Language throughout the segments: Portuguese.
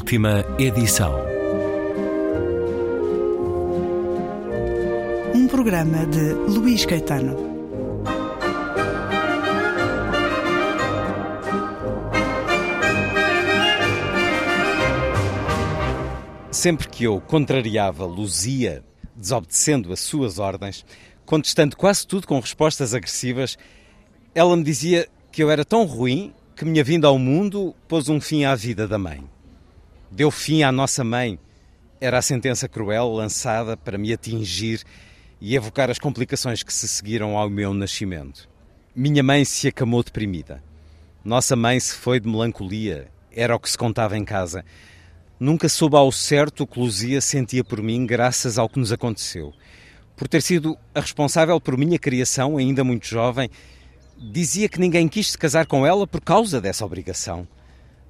Última edição. Um programa de Luís Caetano. Sempre que eu contrariava Luzia, desobedecendo as suas ordens, contestando quase tudo com respostas agressivas, ela me dizia que eu era tão ruim que minha vinda ao mundo pôs um fim à vida da mãe. Deu fim à nossa mãe. Era a sentença cruel lançada para me atingir e evocar as complicações que se seguiram ao meu nascimento. Minha mãe se acamou deprimida. Nossa mãe se foi de melancolia. Era o que se contava em casa. Nunca soube ao certo o que Luzia sentia por mim, graças ao que nos aconteceu. Por ter sido a responsável por minha criação, ainda muito jovem, dizia que ninguém quis se casar com ela por causa dessa obrigação.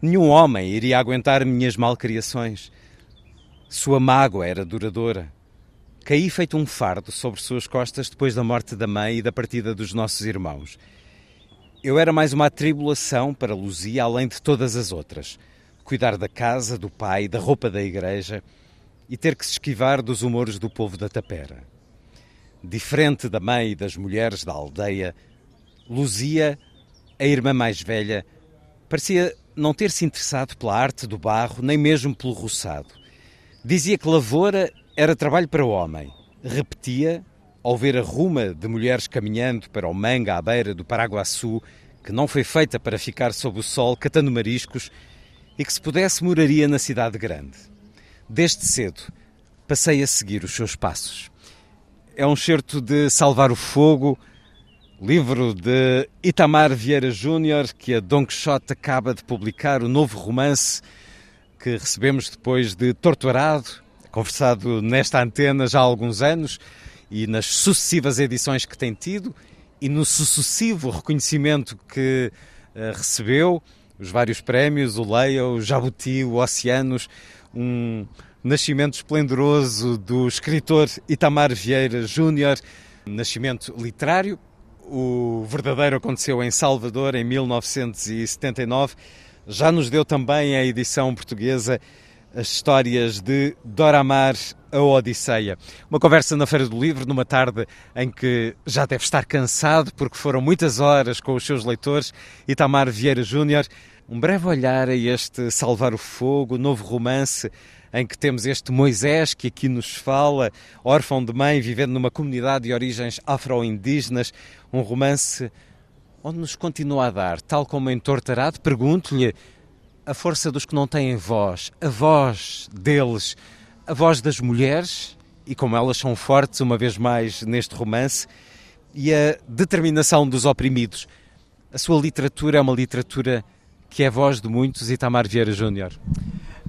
Nenhum homem iria aguentar minhas malcriações. Sua mágoa era duradoura. Caí feito um fardo sobre suas costas depois da morte da mãe e da partida dos nossos irmãos. Eu era mais uma atribulação para Luzia, além de todas as outras. Cuidar da casa, do pai, da roupa da igreja e ter que se esquivar dos humores do povo da tapera. Diferente da mãe e das mulheres da aldeia, Luzia, a irmã mais velha, parecia não ter se interessado pela arte do barro, nem mesmo pelo roçado. Dizia que lavoura era trabalho para o homem. Repetia, ao ver a ruma de mulheres caminhando para o manga à beira do Paraguaçu, que não foi feita para ficar sob o sol catando mariscos e que se pudesse moraria na cidade grande. Desde cedo passei a seguir os seus passos. É um certo de Salvar o Fogo, livro de Itamar Vieira Júnior, que a Don Quixote acaba de publicar, o novo romance que recebemos depois de Torturado, conversado nesta antena já há alguns anos e nas sucessivas edições que tem tido e no sucessivo reconhecimento que uh, recebeu, os vários prémios, o Leia, o Jabuti, o Oceanos, um nascimento esplendoroso do escritor Itamar Vieira Júnior, nascimento literário, o verdadeiro aconteceu em Salvador em 1979. Já nos deu também a edição portuguesa as histórias de Doramar, a Odisseia. Uma conversa na Feira do Livro, numa tarde em que já deve estar cansado, porque foram muitas horas com os seus leitores. Itamar Vieira Júnior, um breve olhar a este Salvar o Fogo, novo romance em que temos este Moisés que aqui nos fala, órfão de mãe, vivendo numa comunidade de origens afro-indígenas, um romance onde nos continua a dar, tal como em Tortarado, pergunto-lhe a força dos que não têm voz, a voz deles, a voz das mulheres, e como elas são fortes, uma vez mais, neste romance, e a determinação dos oprimidos. A sua literatura é uma literatura que é voz de muitos, Itamar Vieira Júnior.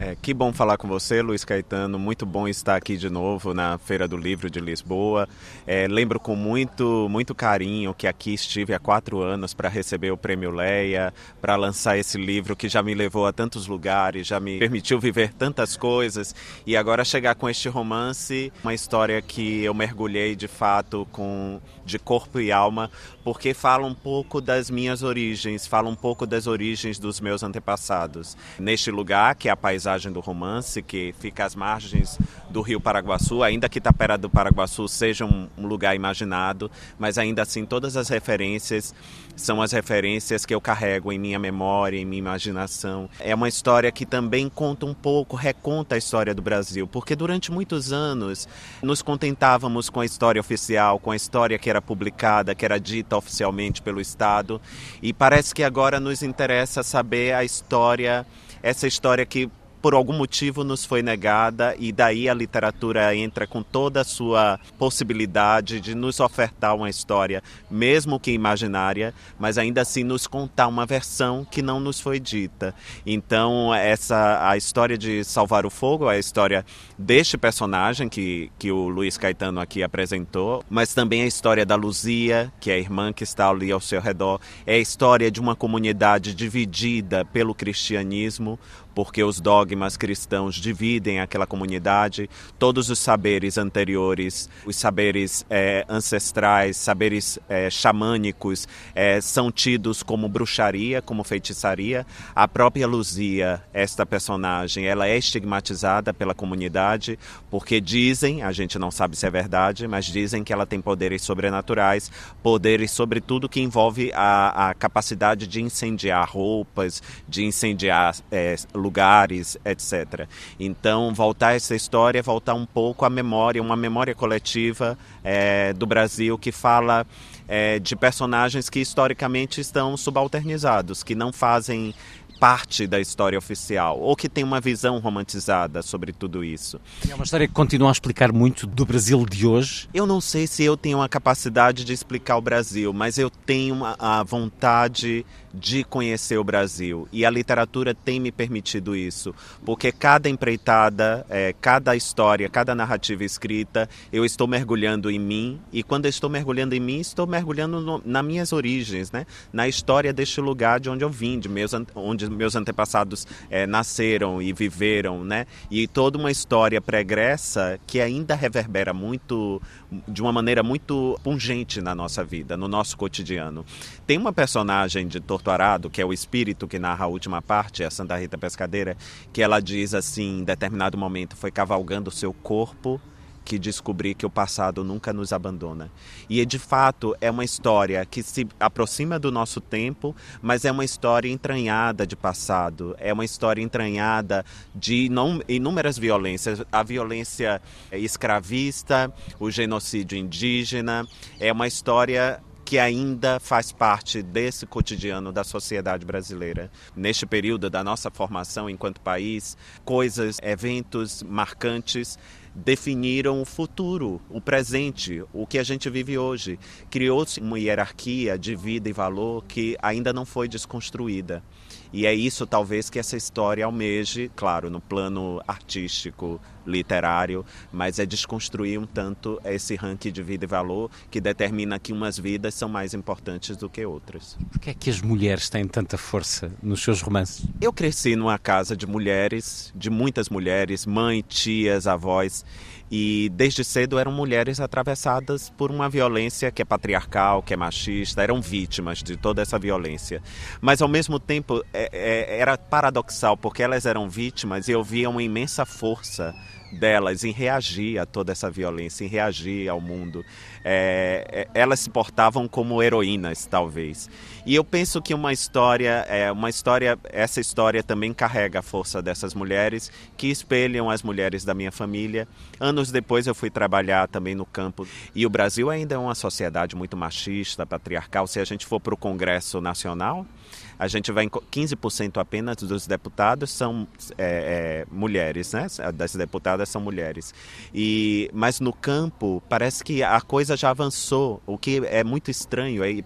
É, que bom falar com você, Luiz Caetano. Muito bom estar aqui de novo na Feira do Livro de Lisboa. É, lembro com muito, muito carinho que aqui estive há quatro anos para receber o Prêmio Leia, para lançar esse livro que já me levou a tantos lugares, já me permitiu viver tantas coisas. E agora chegar com este romance, uma história que eu mergulhei de fato com de corpo e alma, porque fala um pouco das minhas origens, fala um pouco das origens dos meus antepassados. Neste lugar, que é a paisagem do romance, que fica às margens do rio Paraguaçu, ainda que Tapera do Paraguaçu seja um, um lugar imaginado, mas ainda assim todas as referências são as referências que eu carrego em minha memória, em minha imaginação. É uma história que também conta um pouco, reconta a história do Brasil, porque durante muitos anos nos contentávamos com a história oficial, com a história que era publicada, que era dita oficialmente pelo Estado, e parece que agora nos interessa saber a história, essa história que por algum motivo nos foi negada e daí a literatura entra com toda a sua possibilidade de nos ofertar uma história, mesmo que imaginária, mas ainda assim nos contar uma versão que não nos foi dita. Então, essa a história de Salvar o Fogo, é a história deste personagem que, que o Luiz Caetano aqui apresentou, mas também a história da Luzia, que é a irmã que está ali ao seu redor, é a história de uma comunidade dividida pelo cristianismo, porque os dogmas cristãos dividem aquela comunidade, todos os saberes anteriores, os saberes é, ancestrais, saberes é, xamânicos, é, são tidos como bruxaria, como feitiçaria. A própria Luzia, esta personagem, ela é estigmatizada pela comunidade porque dizem, a gente não sabe se é verdade, mas dizem que ela tem poderes sobrenaturais, poderes sobre tudo que envolve a, a capacidade de incendiar roupas, de incendiar é, lugares, etc. Então, voltar essa história, voltar um pouco à memória, uma memória coletiva é, do Brasil que fala é, de personagens que historicamente estão subalternizados, que não fazem parte da história oficial ou que tem uma visão romantizada sobre tudo isso. É uma história que continua a explicar muito do Brasil de hoje. Eu não sei se eu tenho a capacidade de explicar o Brasil, mas eu tenho a vontade de conhecer o Brasil e a literatura tem me permitido isso, porque cada empreitada, é, cada história, cada narrativa escrita, eu estou mergulhando em mim e quando eu estou mergulhando em mim, estou mergulhando no, nas minhas origens, né? na história deste lugar de onde eu vim, de meus, onde meus antepassados é, nasceram e viveram, né? e toda uma história pregressa que ainda reverbera muito, de uma maneira muito pungente na nossa vida, no nosso cotidiano. Tem uma personagem de Arado, que é o espírito que narra a última parte, a Santa Rita Pescadeira, que ela diz assim, em determinado momento, foi cavalgando o seu corpo que descobri que o passado nunca nos abandona. E de fato é uma história que se aproxima do nosso tempo, mas é uma história entranhada de passado, é uma história entranhada de inúmeras violências, a violência escravista, o genocídio indígena, é uma história que ainda faz parte desse cotidiano da sociedade brasileira. Neste período da nossa formação enquanto país, coisas, eventos marcantes definiram o futuro, o presente, o que a gente vive hoje. Criou-se uma hierarquia de vida e valor que ainda não foi desconstruída. E é isso, talvez, que essa história almeje, claro, no plano artístico, literário, mas é desconstruir um tanto esse ranking de vida e valor que determina que umas vidas são mais importantes do que outras. Por que é que as mulheres têm tanta força nos seus romances? Eu cresci numa casa de mulheres, de muitas mulheres, mãe, tias, avós, e desde cedo eram mulheres atravessadas por uma violência que é patriarcal, que é machista, eram vítimas de toda essa violência. Mas ao mesmo tempo é, é, era paradoxal, porque elas eram vítimas e eu via uma imensa força delas em reagir a toda essa violência, em reagir ao mundo. É, é, elas se portavam como heroínas, talvez. E eu penso que uma história, é, uma história, essa história também carrega a força dessas mulheres que espelham as mulheres da minha família. Anos depois eu fui trabalhar também no campo e o Brasil ainda é uma sociedade muito machista, patriarcal. Se a gente for para o Congresso Nacional, a gente vai em 15% apenas dos deputados são é, é, mulheres, né? Das deputadas são mulheres. E mas no campo parece que a coisa já avançou, o que é muito estranho. É,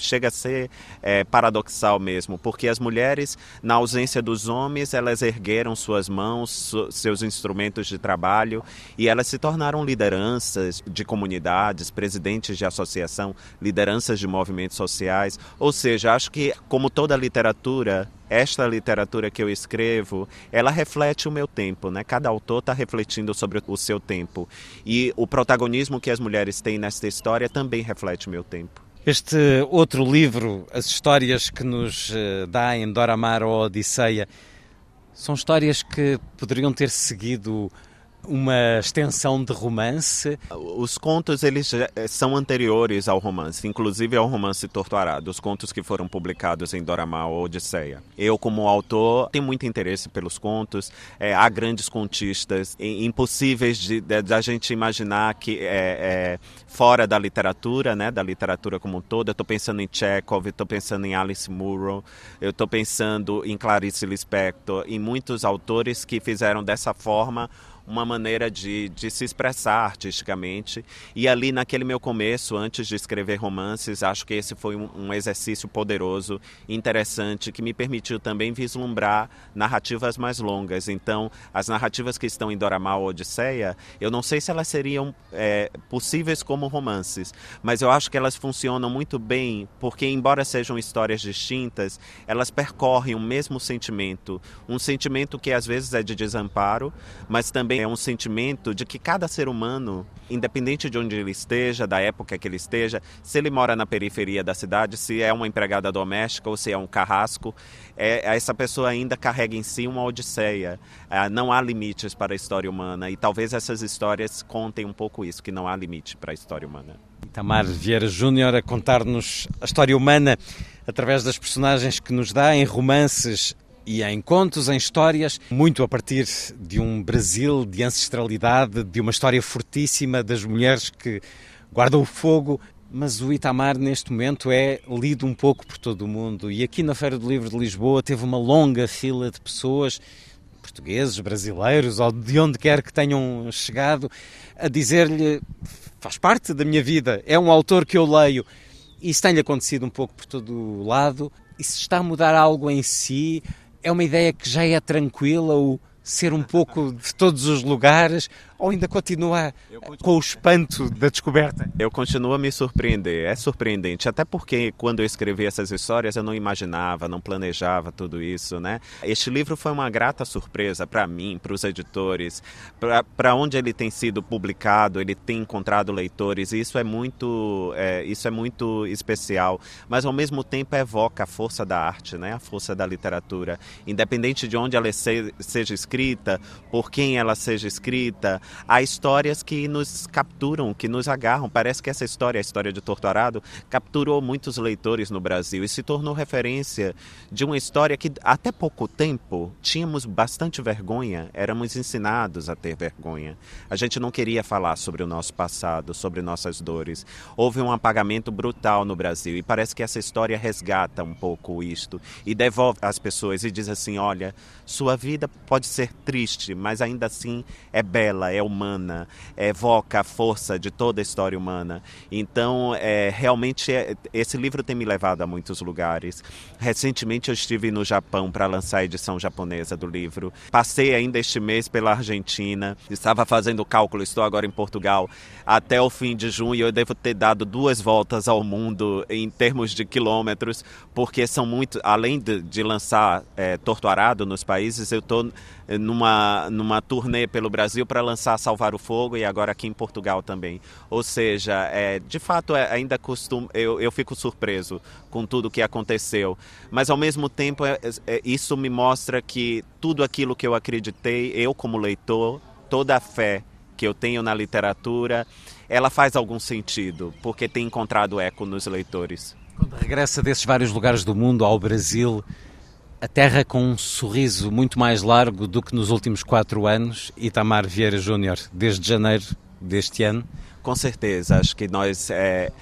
chega a ser é, paradoxal mesmo, porque as mulheres, na ausência dos homens, elas ergueram suas mãos, seus instrumentos de trabalho e elas se tornaram lideranças de comunidades, presidentes de associação, lideranças de movimentos sociais. Ou seja, acho que, como toda literatura, esta literatura que eu escrevo, ela reflete o meu tempo, né? Cada autor está refletindo sobre o seu tempo. E o protagonismo que as mulheres têm nesta história também reflete o meu tempo. Este outro livro, as histórias que nos eh, dá em Dora Maar ou Odisseia, são histórias que poderiam ter seguido uma extensão de romance? Os contos eles eh, são anteriores ao romance, inclusive ao romance Torturado, os contos que foram publicados em Doramá ou Odisseia. Eu, como autor, tenho muito interesse pelos contos. É, há grandes contistas impossíveis de, de, de, a gente imaginar que é, é, fora da literatura, né, da literatura como um todo. Eu estou pensando em Chekhov, estou pensando em Alice Munro, eu estou pensando em Clarice Lispector, em muitos autores que fizeram dessa forma uma maneira de, de se expressar artisticamente. E ali, naquele meu começo, antes de escrever romances, acho que esse foi um, um exercício poderoso, interessante, que me permitiu também vislumbrar narrativas mais longas. Então, as narrativas que estão em Doramal Odisseia, eu não sei se elas seriam é, possíveis como romances, mas eu acho que elas funcionam muito bem porque, embora sejam histórias distintas, elas percorrem o mesmo sentimento, um sentimento que às vezes é de desamparo, mas também é um sentimento de que cada ser humano, independente de onde ele esteja, da época que ele esteja, se ele mora na periferia da cidade, se é uma empregada doméstica ou se é um carrasco, é, essa pessoa ainda carrega em si uma odisseia. É, não há limites para a história humana e talvez essas histórias contem um pouco isso, que não há limite para a história humana. Itamar Vieira Júnior a contar-nos a história humana através das personagens que nos dá em romances e em contos, em histórias, muito a partir de um Brasil de ancestralidade, de uma história fortíssima das mulheres que guardam o fogo. Mas o Itamar, neste momento, é lido um pouco por todo o mundo. E aqui na Feira do Livro de Lisboa teve uma longa fila de pessoas, portugueses, brasileiros, ou de onde quer que tenham chegado, a dizer-lhe: faz parte da minha vida, é um autor que eu leio. Isso tem-lhe acontecido um pouco por todo o lado. Isso está a mudar algo em si? É uma ideia que já é tranquila, o ser um pouco de todos os lugares, ou ainda continua com o espanto da descoberta? Eu continuo a me surpreender. É surpreendente, até porque quando eu escrevi essas histórias eu não imaginava, não planejava tudo isso, né? Este livro foi uma grata surpresa para mim, para os editores, para onde ele tem sido publicado, ele tem encontrado leitores. E isso é muito, é, isso é muito especial. Mas ao mesmo tempo evoca a força da arte, né? A força da literatura, independente de onde ela seja escrita, por quem ela seja escrita há histórias que nos capturam, que nos agarram. Parece que essa história, a história de Torturado, capturou muitos leitores no Brasil e se tornou referência de uma história que até pouco tempo tínhamos bastante vergonha, éramos ensinados a ter vergonha. A gente não queria falar sobre o nosso passado, sobre nossas dores. Houve um apagamento brutal no Brasil e parece que essa história resgata um pouco isto e devolve às pessoas e diz assim: olha, sua vida pode ser triste, mas ainda assim é bela, é é humana, evoca a força de toda a história humana. Então, é, realmente, é, esse livro tem me levado a muitos lugares. Recentemente, eu estive no Japão para lançar a edição japonesa do livro. Passei ainda este mês pela Argentina, estava fazendo cálculo, estou agora em Portugal. Até o fim de junho, eu devo ter dado duas voltas ao mundo em termos de quilômetros, porque são muito. Além de, de lançar é, Torturado nos países, eu estou numa, numa turnê pelo Brasil para lançar Salvar o Fogo e agora aqui em Portugal também. Ou seja, é, de fato é, ainda costumo, eu, eu fico surpreso com tudo que aconteceu, mas ao mesmo tempo é, é, isso me mostra que tudo aquilo que eu acreditei, eu como leitor, toda a fé que eu tenho na literatura, ela faz algum sentido, porque tem encontrado eco nos leitores. Quando regressa desses vários lugares do mundo ao Brasil, a terra com um sorriso muito mais largo do que nos últimos quatro anos, Itamar Vieira Júnior, desde janeiro deste ano? Com certeza, acho que nós. É...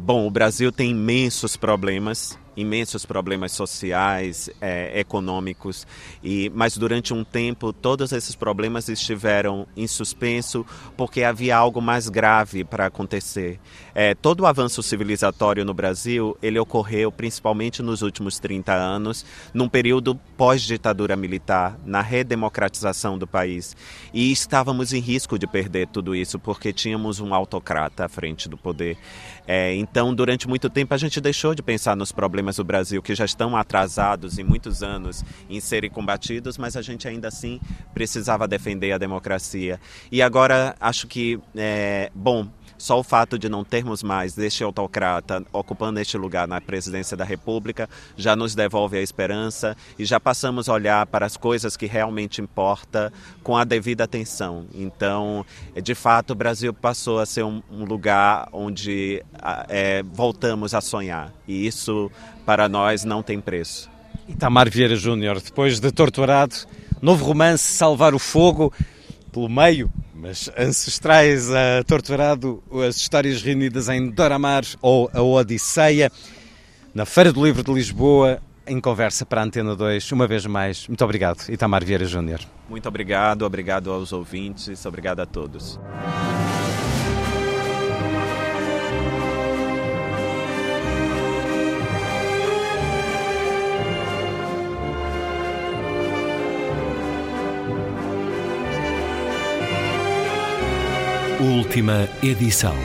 Bom, o Brasil tem imensos problemas imensos problemas sociais, é, econômicos, e, mas durante um tempo todos esses problemas estiveram em suspenso porque havia algo mais grave para acontecer. É, todo o avanço civilizatório no Brasil ele ocorreu principalmente nos últimos 30 anos, num período pós-ditadura militar, na redemocratização do país, e estávamos em risco de perder tudo isso porque tínhamos um autocrata à frente do poder. É, então, durante muito tempo a gente deixou de pensar nos problemas problemas do Brasil que já estão atrasados em muitos anos em serem combatidos, mas a gente ainda assim precisava defender a democracia. E agora acho que, é, bom, só o fato de não termos mais este autocrata ocupando este lugar na presidência da República já nos devolve a esperança e já passamos a olhar para as coisas que realmente importam com a devida atenção. Então, de fato, o Brasil passou a ser um, um lugar onde é, voltamos a sonhar e isso para nós não tem preço. Itamar Vieira Júnior, depois de Torturado, novo romance Salvar o Fogo, pelo meio mas ancestrais a Torturado, as histórias reunidas em Doramar ou a Odisseia. Na Feira do Livro de Lisboa, em conversa para a Antena 2. Uma vez mais, muito obrigado, Itamar Vieira Júnior. Muito obrigado, obrigado aos ouvintes, obrigado a todos. Última edição.